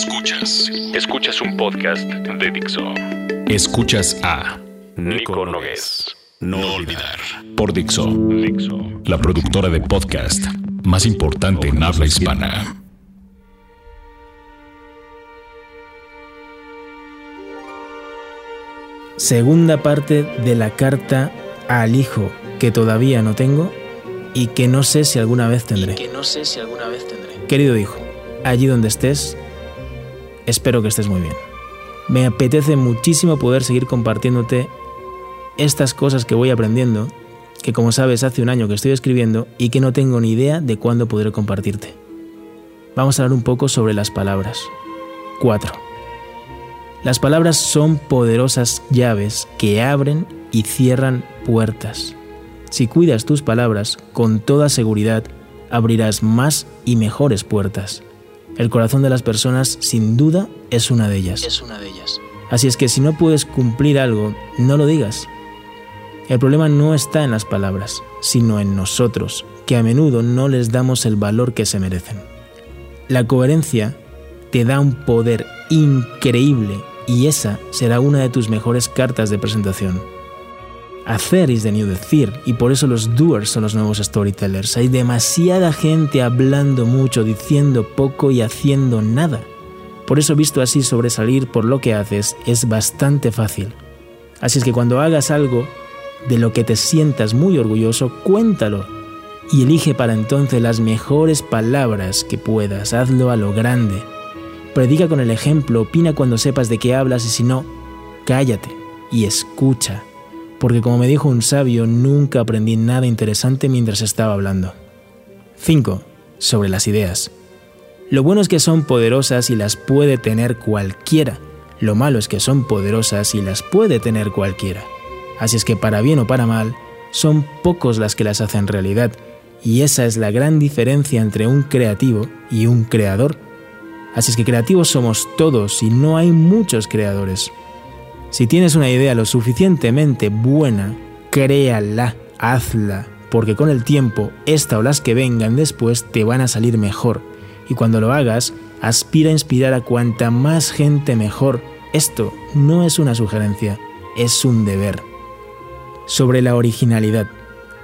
Escuchas. Escuchas un podcast de Dixo. Escuchas a Nico Nogués. No olvidar. Por Dixo. Dixo. La productora de podcast más importante en habla hispana. Segunda parte de la carta al hijo que todavía no tengo y que no sé si alguna vez tendré. que no sé si alguna vez tendré. Querido hijo, allí donde estés, espero que estés muy bien. Me apetece muchísimo poder seguir compartiéndote estas cosas que voy aprendiendo, que como sabes hace un año que estoy escribiendo y que no tengo ni idea de cuándo podré compartirte. Vamos a hablar un poco sobre las palabras. 4. Las palabras son poderosas llaves que abren y cierran puertas. Si cuidas tus palabras, con toda seguridad abrirás más y mejores puertas. El corazón de las personas, sin duda, es una de ellas. Es una de ellas. Así es que si no puedes cumplir algo, no lo digas. El problema no está en las palabras, sino en nosotros, que a menudo no les damos el valor que se merecen. La coherencia te da un poder increíble y esa será una de tus mejores cartas de presentación. Hacer is the new decir, y por eso los doers son los nuevos storytellers. Hay demasiada gente hablando mucho, diciendo poco y haciendo nada. Por eso visto así sobresalir por lo que haces es bastante fácil. Así es que cuando hagas algo de lo que te sientas muy orgulloso, cuéntalo y elige para entonces las mejores palabras que puedas. Hazlo a lo grande. Predica con el ejemplo, opina cuando sepas de qué hablas y si no, cállate y escucha porque como me dijo un sabio, nunca aprendí nada interesante mientras estaba hablando. 5. Sobre las ideas. Lo bueno es que son poderosas y las puede tener cualquiera. Lo malo es que son poderosas y las puede tener cualquiera. Así es que para bien o para mal, son pocos las que las hacen realidad, y esa es la gran diferencia entre un creativo y un creador. Así es que creativos somos todos y no hay muchos creadores. Si tienes una idea lo suficientemente buena, créala, hazla, porque con el tiempo, esta o las que vengan después te van a salir mejor. Y cuando lo hagas, aspira a inspirar a cuanta más gente mejor. Esto no es una sugerencia, es un deber. Sobre la originalidad.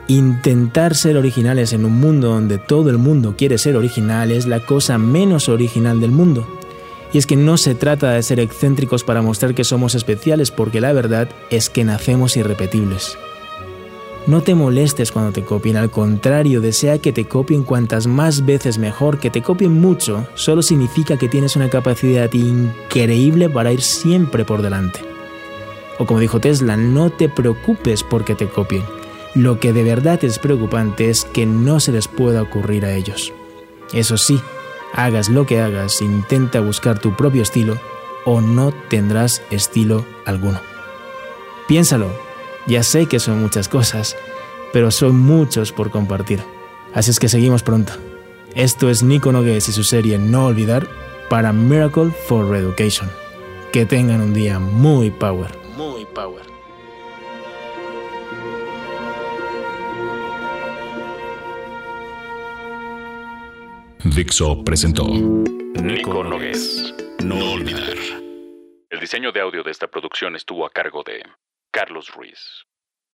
Intentar ser originales en un mundo donde todo el mundo quiere ser original es la cosa menos original del mundo. Y es que no se trata de ser excéntricos para mostrar que somos especiales, porque la verdad es que nacemos irrepetibles. No te molestes cuando te copien, al contrario, desea que te copien cuantas más veces mejor, que te copien mucho, solo significa que tienes una capacidad increíble para ir siempre por delante. O como dijo Tesla, no te preocupes porque te copien. Lo que de verdad es preocupante es que no se les pueda ocurrir a ellos. Eso sí, Hagas lo que hagas, intenta buscar tu propio estilo o no tendrás estilo alguno. Piénsalo, ya sé que son muchas cosas, pero son muchos por compartir. Así es que seguimos pronto. Esto es Nico Nogues y su serie No Olvidar para Miracle for Reeducation. Que tengan un día muy power. Muy power. Dixo presentó Nico Nogués. No olvidar. El diseño de audio de esta producción estuvo a cargo de Carlos Ruiz.